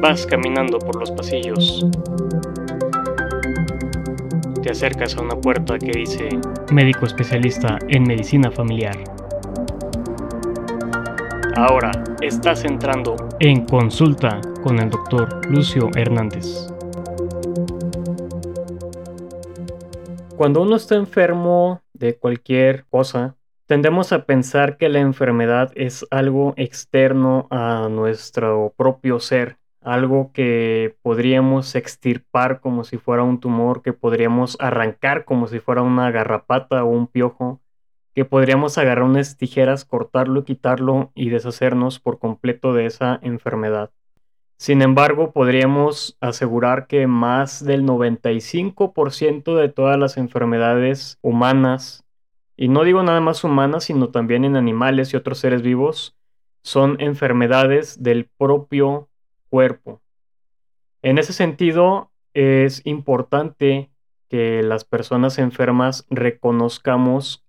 Vas caminando por los pasillos. Te acercas a una puerta que dice Médico especialista en medicina familiar. Ahora estás entrando en consulta con el doctor Lucio Hernández. Cuando uno está enfermo de cualquier cosa, tendemos a pensar que la enfermedad es algo externo a nuestro propio ser, algo que podríamos extirpar como si fuera un tumor, que podríamos arrancar como si fuera una garrapata o un piojo, que podríamos agarrar unas tijeras, cortarlo, quitarlo y deshacernos por completo de esa enfermedad. Sin embargo, podríamos asegurar que más del 95% de todas las enfermedades humanas, y no digo nada más humanas, sino también en animales y otros seres vivos, son enfermedades del propio cuerpo. En ese sentido, es importante que las personas enfermas reconozcamos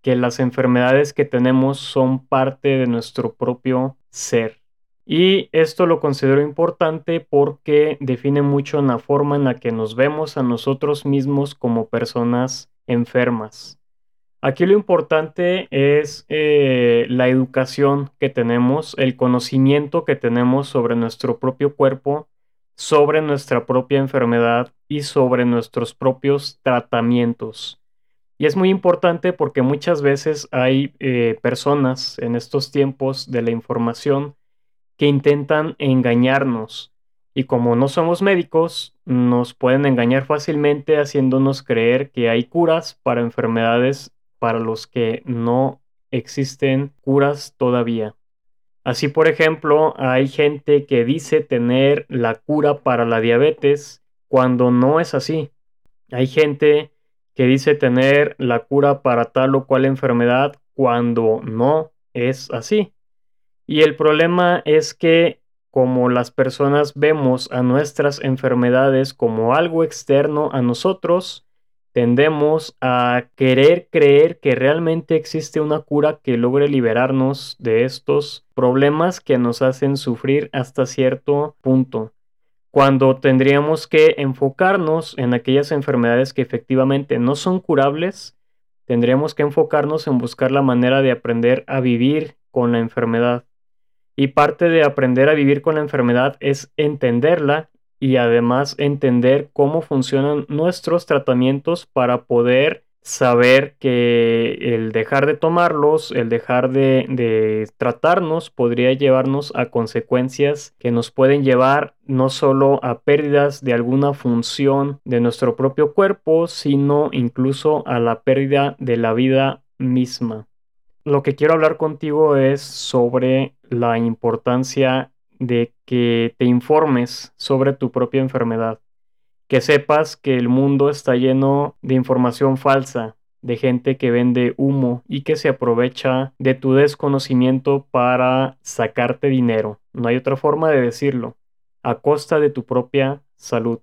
que las enfermedades que tenemos son parte de nuestro propio ser. Y esto lo considero importante porque define mucho la forma en la que nos vemos a nosotros mismos como personas enfermas. Aquí lo importante es eh, la educación que tenemos, el conocimiento que tenemos sobre nuestro propio cuerpo, sobre nuestra propia enfermedad y sobre nuestros propios tratamientos. Y es muy importante porque muchas veces hay eh, personas en estos tiempos de la información que intentan engañarnos. Y como no somos médicos, nos pueden engañar fácilmente haciéndonos creer que hay curas para enfermedades para los que no existen curas todavía. Así, por ejemplo, hay gente que dice tener la cura para la diabetes cuando no es así. Hay gente que dice tener la cura para tal o cual enfermedad cuando no es así. Y el problema es que como las personas vemos a nuestras enfermedades como algo externo a nosotros, tendemos a querer creer que realmente existe una cura que logre liberarnos de estos problemas que nos hacen sufrir hasta cierto punto cuando tendríamos que enfocarnos en aquellas enfermedades que efectivamente no son curables, tendríamos que enfocarnos en buscar la manera de aprender a vivir con la enfermedad. Y parte de aprender a vivir con la enfermedad es entenderla y además entender cómo funcionan nuestros tratamientos para poder saber que el dejar de tomarlos, el dejar de, tratarnos podría llevarnos a consecuencias que nos pueden llevar no solo a pérdidas de alguna función de nuestro propio cuerpo, sino incluso a la pérdida de la vida misma. Lo que quiero hablar contigo es sobre la importancia de que te informes sobre tu propia enfermedad que sepas que el mundo está lleno de información falsa, de gente que vende humo y que se aprovecha de tu desconocimiento para sacarte dinero. No hay otra forma de decirlo, a costa de tu propia salud.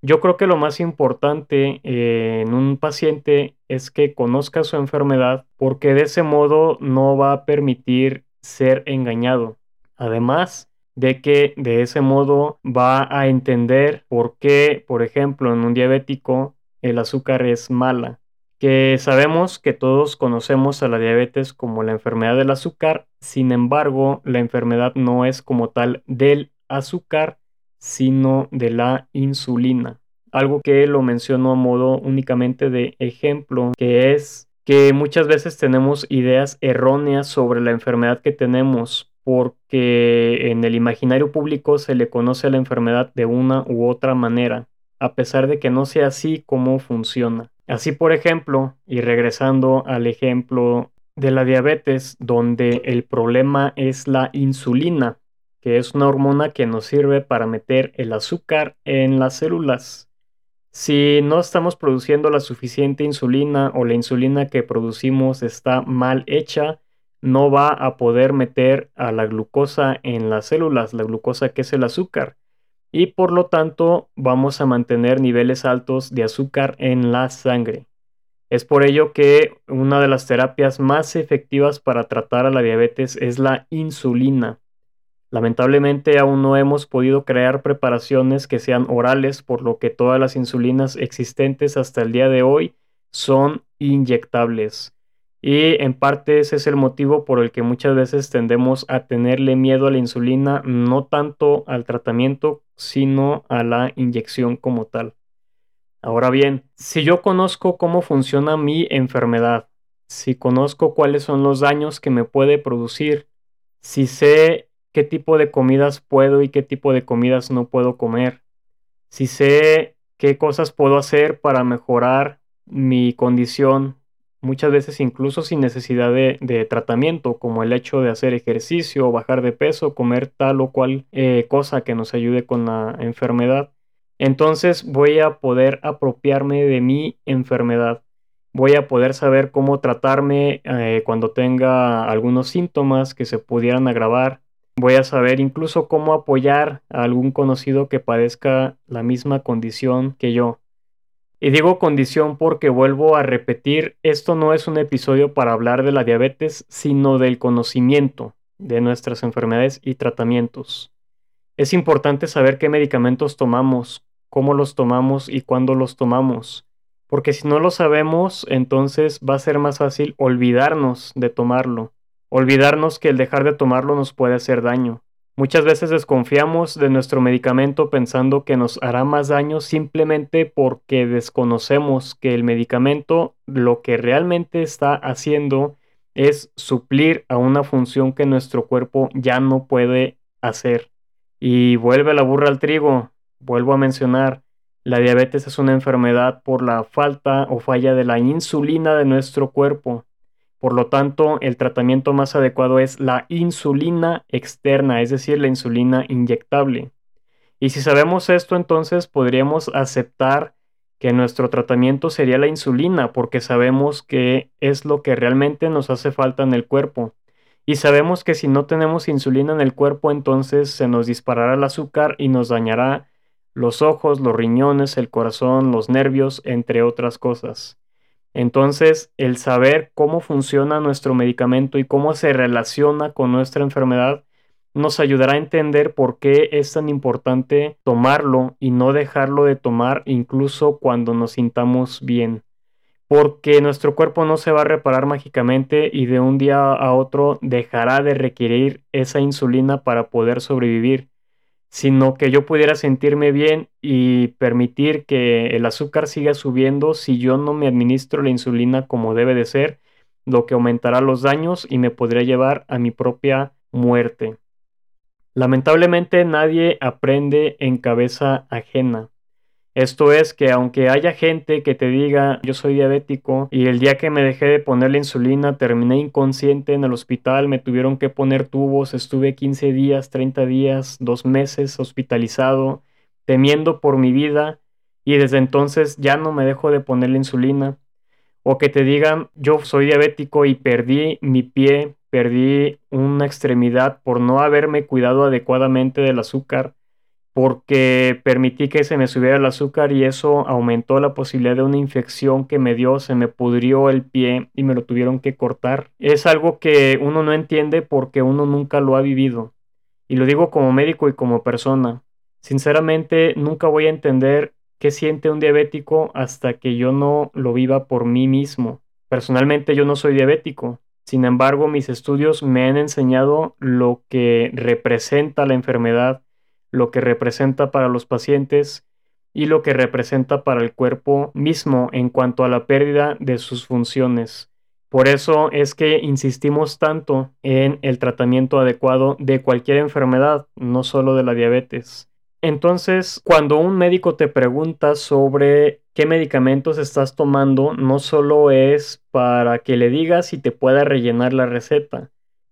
Yo creo que lo más importante eh, en un paciente es que conozca su enfermedad porque de ese modo no va a permitir ser engañado. Además, de que de ese modo va a entender por qué, por ejemplo, en un diabético el azúcar es mala. Que sabemos que todos conocemos a la diabetes como la enfermedad del azúcar, sin embargo, la enfermedad no es como tal del azúcar, sino de la insulina. Algo que lo menciono a modo únicamente de ejemplo, que es que muchas veces tenemos ideas erróneas sobre la enfermedad que tenemos porque en el imaginario público se le conoce a la enfermedad de una u otra manera, a pesar de que no sea así como funciona. Así, por ejemplo, y regresando al ejemplo de la diabetes, donde el problema es la insulina, que es una hormona que nos sirve para meter el azúcar en las células. Si no estamos produciendo la suficiente insulina o la insulina que producimos está mal hecha, no va a poder meter a la glucosa en las células, la glucosa que es el azúcar, y por lo tanto vamos a mantener niveles altos de azúcar en la sangre. Es por ello que una de las terapias más efectivas para tratar a la diabetes es la insulina. Lamentablemente aún no hemos podido crear preparaciones que sean orales, por lo que todas las insulinas existentes hasta el día de hoy son inyectables. Y en parte ese es el motivo por el que muchas veces tendemos a tenerle miedo a la insulina, no tanto al tratamiento, sino a la inyección como tal. Ahora bien, si yo conozco cómo funciona mi enfermedad, si conozco cuáles son los daños que me puede producir, si sé qué tipo de comidas puedo y qué tipo de comidas no puedo comer, si sé qué cosas puedo hacer para mejorar mi condición, muchas veces incluso sin necesidad de, tratamiento, como el hecho de hacer ejercicio, bajar de peso, comer tal o cual eh, cosa que nos ayude con la enfermedad entonces voy a poder apropiarme de mi enfermedad. Voy a poder saber cómo tratarme eh, cuando tenga algunos síntomas que se pudieran agravar. Voy a saber incluso cómo apoyar a algún conocido que padezca la misma condición que yo. Y digo condición porque vuelvo a repetir, esto no es un episodio para hablar de la diabetes, sino del conocimiento de nuestras enfermedades y tratamientos. Es importante saber qué medicamentos tomamos, cómo los tomamos y cuándo los tomamos. Porque si no lo sabemos, entonces va a ser más fácil olvidarnos de tomarlo. Olvidarnos que el dejar de tomarlo nos puede hacer daño. Muchas veces desconfiamos de nuestro medicamento pensando que nos hará más daño simplemente porque desconocemos que el medicamento lo que realmente está haciendo es suplir a una función que nuestro cuerpo ya no puede hacer. Y vuelve la burra al trigo, Vuelvo a mencionar, la diabetes es una enfermedad por la falta o falla de la insulina de nuestro cuerpo. Por lo tanto, el tratamiento más adecuado es la insulina externa, es decir, la insulina inyectable. Y si sabemos esto, entonces podríamos aceptar que nuestro tratamiento sería la insulina, porque sabemos que es lo que realmente nos hace falta en el cuerpo. Y sabemos que si no tenemos insulina en el cuerpo, entonces se nos disparará el azúcar y nos dañará los ojos, los riñones, el corazón, los nervios, entre otras cosas. Entonces, el saber cómo funciona nuestro medicamento y cómo se relaciona con nuestra enfermedad nos ayudará a entender por qué es tan importante tomarlo y no dejarlo de tomar incluso cuando nos sintamos bien. Porque nuestro cuerpo no se va a reparar mágicamente y de un día a otro dejará de requerir esa insulina para poder sobrevivir sino que yo pudiera sentirme bien y permitir que el azúcar siga subiendo si yo no me administro la insulina como debe de ser, lo que aumentará los daños y me podría llevar a mi propia muerte. Lamentablemente nadie aprende en cabeza ajena. Esto es que aunque haya gente que te diga yo soy diabético y el día que me dejé de poner la insulina terminé inconsciente en el hospital, me tuvieron que poner tubos, estuve 15 días, 30 días, dos meses hospitalizado, temiendo por mi vida y desde entonces ya no me dejo de poner la insulina. O que te digan yo soy diabético y perdí mi pie, perdí una extremidad por no haberme cuidado adecuadamente del azúcar porque permití que se me subiera el azúcar y eso aumentó la posibilidad de una infección que me dio, se me pudrió el pie y me lo tuvieron que cortar. Es algo que uno no entiende porque uno nunca lo ha vivido. Y lo digo como médico y como persona. Sinceramente, nunca voy a entender qué siente un diabético hasta que yo no lo viva por mí mismo. Personalmente yo no soy diabético. Sin embargo, mis estudios me han enseñado lo que representa la enfermedad lo que representa para los pacientes y lo que representa para el cuerpo mismo en cuanto a la pérdida de sus funciones. Por eso es que insistimos tanto en el tratamiento adecuado de cualquier enfermedad, no solo de la diabetes. Entonces, cuando un médico te pregunta sobre qué medicamentos estás tomando, no solo es para que le digas si te pueda rellenar la receta,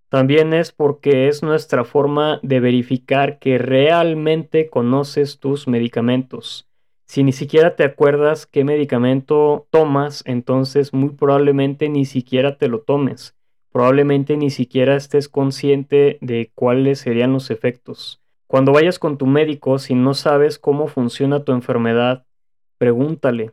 también es porque es nuestra forma de verificar que realmente conoces tus medicamentos. Si ni siquiera te acuerdas qué medicamento tomas, entonces muy probablemente ni siquiera te lo tomes. Probablemente ni siquiera estés consciente de cuáles serían los efectos. Cuando vayas con tu médico, si no sabes cómo funciona tu enfermedad, pregúntale.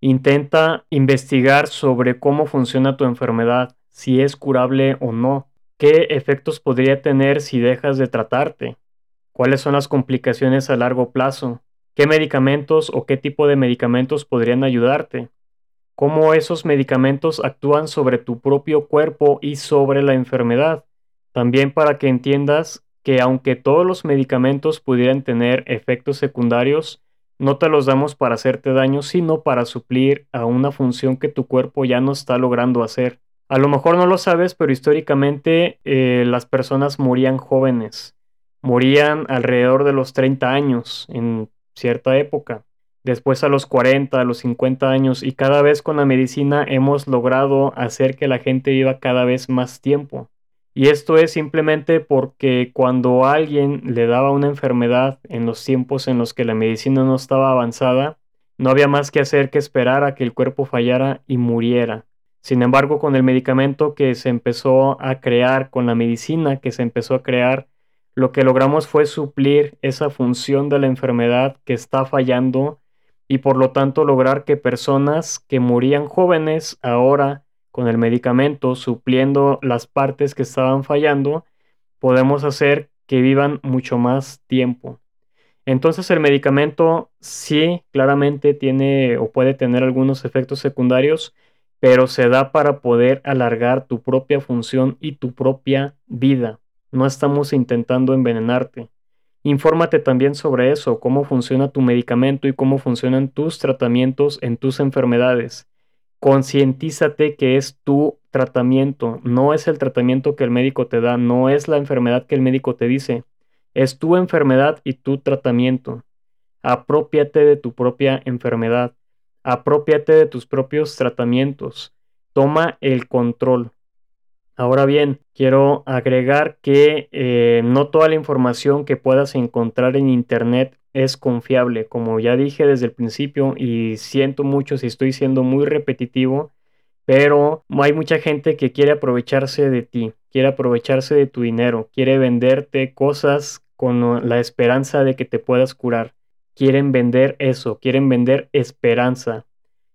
Intenta investigar sobre cómo funciona tu enfermedad, si es curable o no, qué efectos podría tener si dejas de tratarte, cuáles son las complicaciones a largo plazo, qué medicamentos o qué tipo de medicamentos podrían ayudarte, cómo esos medicamentos actúan sobre tu propio cuerpo y sobre la enfermedad. También para que entiendas que aunque todos los medicamentos pudieran tener efectos secundarios, no te los damos para hacerte daño, sino para suplir a una función que tu cuerpo ya no está logrando hacer. A lo mejor no lo sabes, pero históricamente eh, las personas morían jóvenes, morían alrededor de los 30 años en cierta época, después a los 40, a los 50 años, y cada vez con la medicina hemos logrado hacer que la gente viva cada vez más tiempo. Y esto es simplemente porque cuando alguien le daba una enfermedad en los tiempos en los que la medicina no estaba avanzada, no había más que hacer que esperar a que el cuerpo fallara y muriera. Sin embargo, con el medicamento que se empezó a crear, con la medicina que se empezó a crear, lo que logramos fue suplir esa función de la enfermedad que está fallando y por lo tanto lograr que personas que morían jóvenes ahora con el medicamento supliendo las partes que estaban fallando, podemos hacer que vivan mucho más tiempo. Entonces el medicamento sí claramente tiene o puede tener algunos efectos secundarios, pero se da para poder alargar tu propia función y tu propia vida. No estamos intentando envenenarte. Infórmate también sobre eso, cómo funciona tu medicamento y cómo funcionan tus tratamientos en tus enfermedades. Concientízate que es tu tratamiento, no es el tratamiento que el médico te da, no es la enfermedad que el médico te dice, es tu enfermedad y tu tratamiento. Apropiate de tu propia enfermedad, apropiate de tus propios tratamientos, toma el control. Ahora bien, quiero agregar que eh, no toda la información que puedas encontrar en Internet es confiable, como ya dije desde el principio y siento mucho si estoy siendo muy repetitivo, pero hay mucha gente que quiere aprovecharse de ti, quiere aprovecharse de tu dinero, quiere venderte cosas con la esperanza de que te puedas curar. Quieren vender eso, quieren vender esperanza,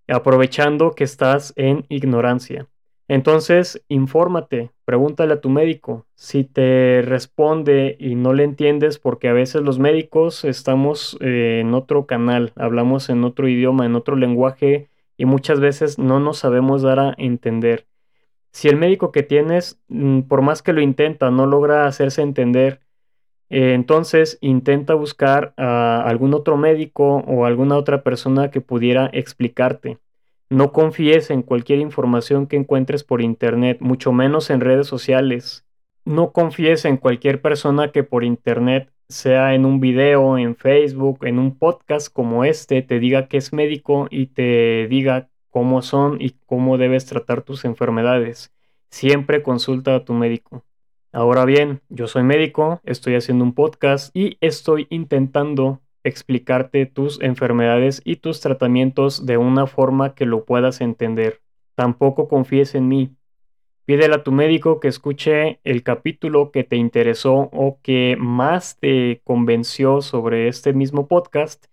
aprovechando que estás en ignorancia. Entonces, infórmate, pregúntale a tu médico. Si te responde y no le entiendes, porque a veces los médicos estamos eh, en otro canal, hablamos en otro idioma, en otro lenguaje y muchas veces no nos sabemos dar a entender. Si el médico que tienes, mm, por más que lo intenta, no logra hacerse entender, eh, entonces intenta buscar a algún otro médico o alguna otra persona que pudiera explicarte. No confíes en cualquier información que encuentres por internet, mucho menos en redes sociales. No confíes en cualquier persona que por internet, sea en un video, en Facebook, en un podcast como este, te diga que es médico y te diga cómo son y cómo debes tratar tus enfermedades. Siempre consulta a tu médico. Ahora bien, yo soy médico, estoy haciendo un podcast y estoy intentando explicarte tus enfermedades y tus tratamientos de una forma que lo puedas entender. Tampoco confíes en mí. Pídele a tu médico que escuche el capítulo que te interesó o que más te convenció sobre este mismo podcast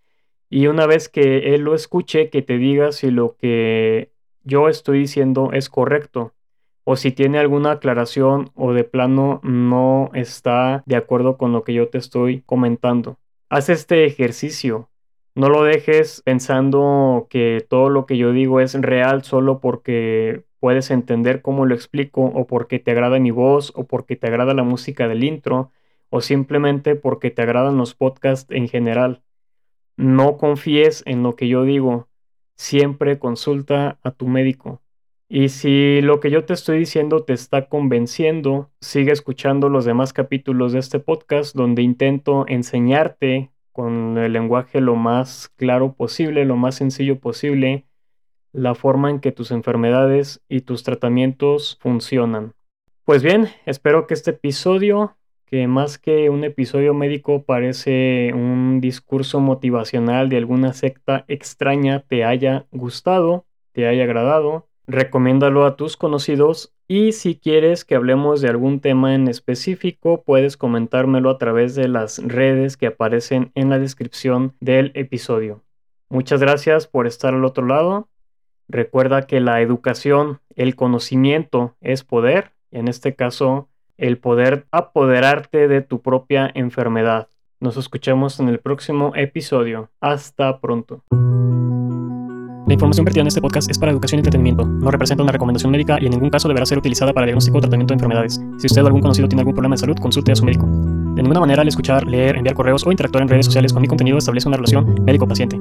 y una vez que él lo escuche que te diga si lo que yo estoy diciendo es correcto o si tiene alguna aclaración o de plano no está de acuerdo con lo que yo te estoy comentando. Haz este ejercicio. No lo dejes pensando que todo lo que yo digo es real solo porque puedes entender cómo lo explico o porque te agrada mi voz o porque te agrada la música del intro o simplemente porque te agradan los podcasts en general. No confíes en lo que yo digo. Siempre consulta a tu médico. Y si lo que yo te estoy diciendo te está convenciendo, sigue escuchando los demás capítulos de este podcast donde intento enseñarte con el lenguaje lo más claro posible, lo más sencillo posible, la forma en que tus enfermedades y tus tratamientos funcionan. Pues bien, espero que este episodio, que más que un episodio médico parece un discurso motivacional de alguna secta extraña, te haya gustado, te haya agradado recomiéndalo a tus conocidos y si quieres que hablemos de algún tema en específico, puedes comentármelo a través de las redes que aparecen en la descripción del episodio. Muchas gracias por estar al otro lado Recuerda que la educación, el conocimiento es poder, en este caso, el poder apoderarte de tu propia enfermedad. Nos escuchamos en el próximo episodio. Hasta pronto. La información vertida en este podcast es para educación y entretenimiento. No representa una recomendación médica y en ningún caso deberá ser utilizada para diagnóstico o tratamiento de enfermedades. Si usted o algún conocido tiene algún problema de salud, consulte a su médico. De ninguna manera al escuchar, leer, enviar correos o interactuar en redes sociales con mi contenido establece una relación médico-paciente.